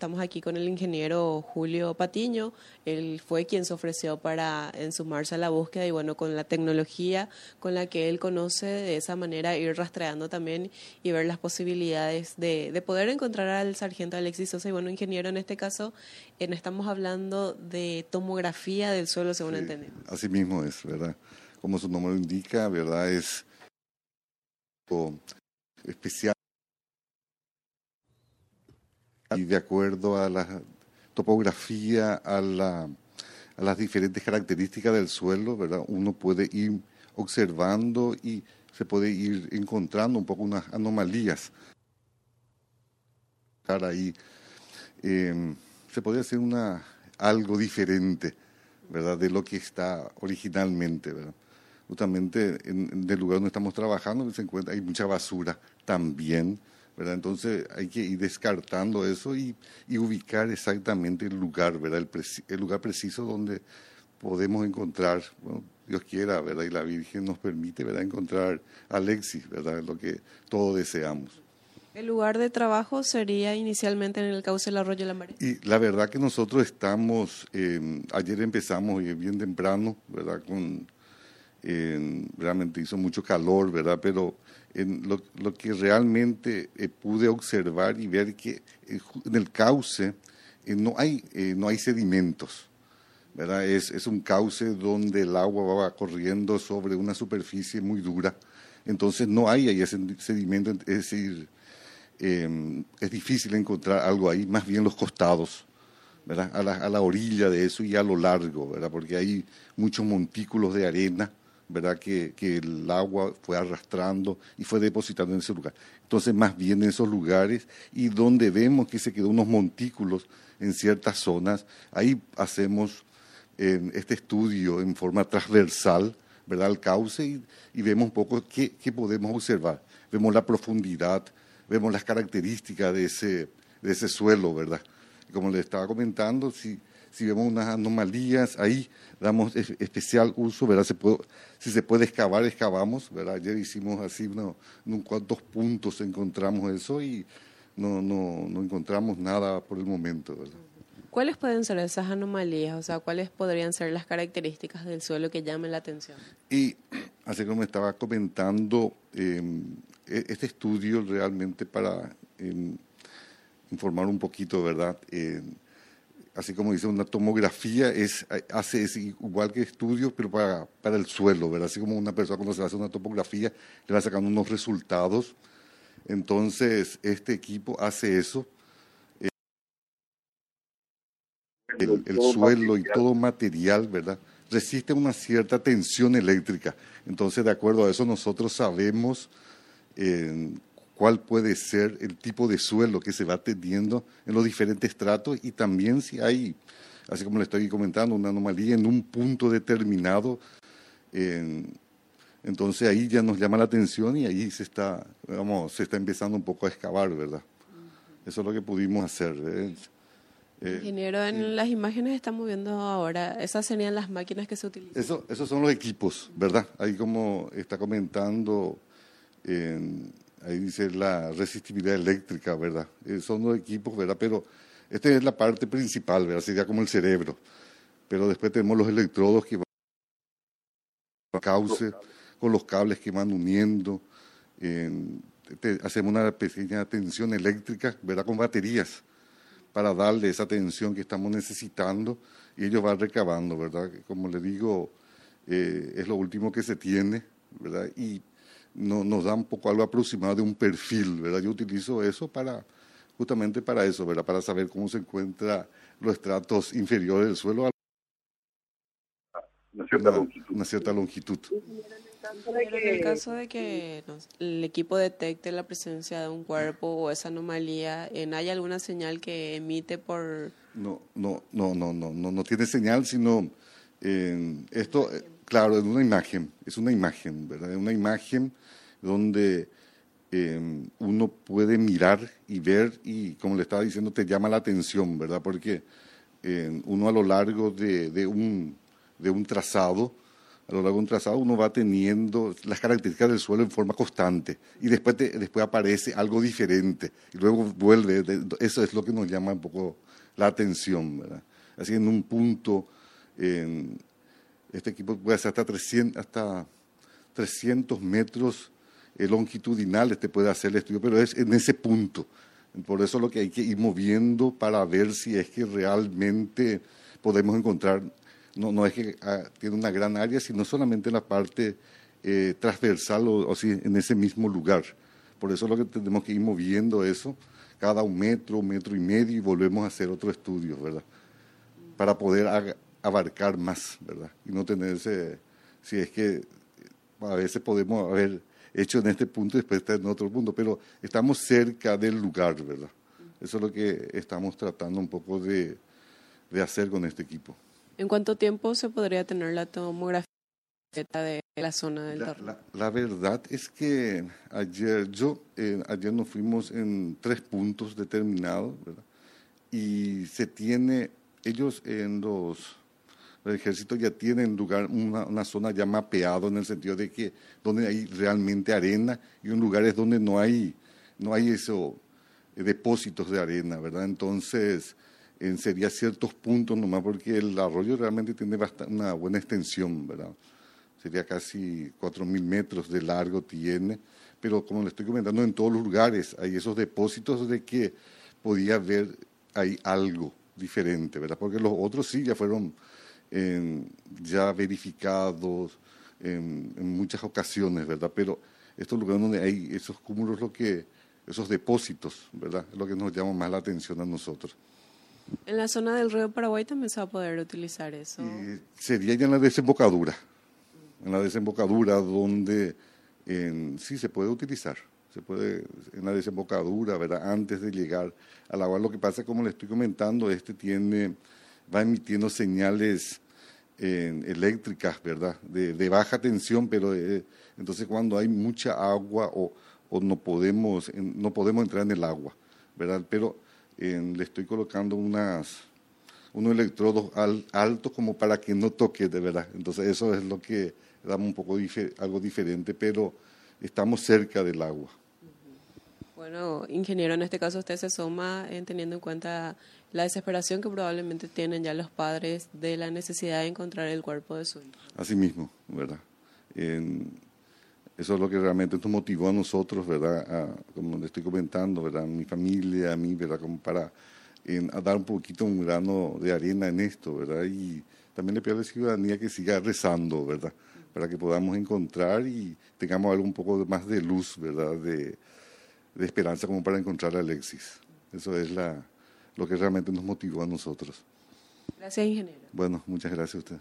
estamos aquí con el ingeniero Julio Patiño. Él fue quien se ofreció para ensumarse a la búsqueda y bueno, con la tecnología con la que él conoce, de esa manera ir rastreando también y ver las posibilidades de, de poder encontrar al sargento Alexis Sosa. Y bueno, ingeniero, en este caso eh, estamos hablando de tomografía del suelo, según entendemos. Así mismo es, ¿verdad? Como su nombre lo indica, ¿verdad? Es especial y de acuerdo a la topografía, a, la, a las diferentes características del suelo, ¿verdad? Uno puede ir observando y se puede ir encontrando un poco unas anomalías. Ahí eh, se podría hacer una, algo diferente, ¿verdad? De lo que está originalmente, ¿verdad? Justamente en, el lugar donde estamos trabajando se encuentra, hay mucha basura también, entonces hay que ir descartando eso y, ubicar exactamente el lugar, ¿verdad? El, lugar preciso donde podemos encontrar, bueno, Dios quiera, ¿verdad? Y la Virgen nos permite, ¿verdad? Encontrar a Alexis, ¿verdad? Lo que todos deseamos. ¿El lugar de trabajo sería inicialmente en el cauce del arroyo La María? Y la verdad que nosotros estamos, ayer empezamos bien temprano, ¿verdad? Con, realmente hizo mucho calor, ¿verdad? Pero en lo, que realmente eh, pude observar y ver que eh, en el cauce eh, no, hay, no hay sedimentos. ¿verdad? Es, es un cauce donde el agua va corriendo sobre una superficie muy dura. Entonces no hay ahí ese sedimento, es decir, em, es difícil encontrar algo ahí, más bien los costados. ¿verdad? A, la, a la orilla de eso y a lo largo, ¿verdad? porque hay muchos montículos de arena ¿verdad? Que, que, el agua fue arrastrando y fue depositando en ese lugar. Entonces, más bien en esos lugares y donde vemos que se quedó unos montículos en ciertas zonas, ahí hacemos este estudio en forma transversal, ¿verdad? Al cauce y, y vemos un poco qué, qué, podemos observar. Vemos la profundidad, vemos las características de ese, de ese suelo, ¿verdad? como le estaba comentando, si si vemos unas anomalías, ahí damos especial uso, ¿verdad? Se puede, si se puede excavar, excavamos, ¿verdad? Ayer hicimos así, en un cuantos puntos encontramos eso y no, no, no encontramos nada por el momento, ¿verdad? ¿Cuáles pueden ser esas anomalías? O sea, ¿cuáles podrían ser las características del suelo que llamen la atención? Y así como estaba comentando, em, e, este estudio realmente para em, informar un poquito, ¿verdad? Así como dice, una tomografía es, hace es igual que estudio, pero para, para el suelo, ¿verdad? Así como una persona cuando se hace una tomografía le va sacando unos resultados. Entonces, este equipo hace eso. El, suelo y todo material, ¿verdad? Resiste una cierta tensión eléctrica. Entonces, de acuerdo a eso, nosotros sabemos eh, cuál puede ser el tipo de suelo que se va teniendo en los diferentes estratos y también si hay, así como le estoy comentando, una anomalía en un punto determinado. entonces ahí ya nos llama la atención y ahí se está, vamos, se está empezando un poco a excavar, ¿verdad? Eso es lo que pudimos hacer. ¿eh? Ingeniero, en las imágenes estamos viendo ahora, esas serían las máquinas que se utilizan. Eso, esos son los equipos, ¿verdad? Ahí como está comentando, ahí dice la resistividad eléctrica, ¿verdad? Eh, son los equipos, ¿verdad? Pero esta es la parte principal, ¿verdad? Sería como el cerebro. Pero después tenemos los electrodos que van a cauce, con los cables que van uniendo. hacemos una pequeña tensión eléctrica, ¿verdad? Con baterías para darle esa tensión que estamos necesitando y ellos van recabando, ¿verdad? Como le digo, eh, es lo último que se tiene, ¿verdad? Y no, nos da un poco algo aproximado de un perfil, ¿verdad? Yo utilizo eso para, justamente para eso, ¿verdad? Para saber cómo se encuentran los estratos inferiores del suelo a una cierta longitud. Una cierta longitud. en el caso de que el equipo detecte la presencia de un cuerpo o esa anomalía, ¿hay alguna señal que emite por...? No, no, no, no, no, no, no tiene señal, sino eh, esto, claro, es una imagen, es una imagen, ¿verdad? Una imagen donde em, uno puede mirar y ver y, como le estaba diciendo, te llama la atención, ¿verdad? Porque em, uno a lo largo de, un, trazado, a lo largo de un trazado uno va teniendo las características del suelo en forma constante y después, después aparece algo diferente y luego vuelve, eso es lo que nos llama un poco la atención, ¿verdad? Así en un punto, en, este equipo puede hacer hasta 300, hasta 300 metros eh, longitudinales, te puede hacer el estudio, pero es en ese punto. Por eso lo que hay que ir moviendo para ver si es que realmente podemos encontrar no, no es que ah, tiene una gran área, sino solamente en la parte eh, transversal o, en ese mismo lugar. Por eso lo que tenemos que ir moviendo eso cada un metro, un metro y medio y volvemos a hacer otro estudio, ¿verdad? Para poder abarcar más, ¿verdad? Y no tenerse, si es que a veces podemos haber hecho en este punto y después estar en otro punto, pero estamos cerca del lugar, ¿verdad? Eso es lo que estamos tratando un poco de hacer con este equipo. ¿En cuánto tiempo se podría tener la tomografía de la zona del la, la, verdad es que ayer yo eh, ayer nos fuimos en tres puntos determinados ¿verdad? y se tiene ellos en los el ejército ya tienen lugar una, una, zona ya mapeado en el sentido de que donde hay realmente arena y un lugares donde no hay no hay eso eh, depósitos de arena verdad entonces en sería ciertos puntos nomás, porque el arroyo realmente tiene una buena extensión, ¿verdad? Sería casi 4.000 metros de largo tiene, pero como le estoy comentando, en todos los lugares hay esos depósitos de que podía haber ahí algo diferente, ¿verdad? Porque los otros sí ya fueron ya verificados en, en, muchas ocasiones, ¿verdad? Pero estos lugares donde hay esos cúmulos, lo que, esos depósitos, ¿verdad? Es lo que nos llama más la atención a nosotros. En la zona del río Paraguay también se va a poder utilizar eso. sería ya en la desembocadura, en la desembocadura donde sí se puede utilizar, se puede en la desembocadura, ¿verdad? Antes de llegar al agua. Lo que pasa, como le estoy comentando, este tiene, va emitiendo señales eléctricas, ¿verdad? De, baja tensión, pero eh, entonces cuando hay mucha agua o, o no podemos no podemos entrar en el agua, ¿verdad? Pero le estoy colocando unas, unos electrodos altos como para que no toque de verdad. Entonces eso es lo que da un poco algo diferente, pero estamos cerca del agua. Bueno, ingeniero, en este caso usted se suma en teniendo en cuenta la desesperación que probablemente tienen ya los padres de la necesidad de encontrar el cuerpo de su hijo. Así mismo, ¿verdad? Eso es lo que realmente nos motivó a nosotros, ¿verdad? como le estoy comentando, ¿verdad? A mi familia, a mí, ¿verdad? Como para dar un poquito un grano de arena en esto, ¿verdad? Y también le pido a la ciudadanía que siga rezando, ¿verdad? Para que podamos encontrar y tengamos algo un poco más de luz, ¿verdad? De, de esperanza como para encontrar a Alexis. Eso es la, lo que realmente nos motivó a nosotros. Gracias, ingeniero. Bueno, muchas gracias a usted.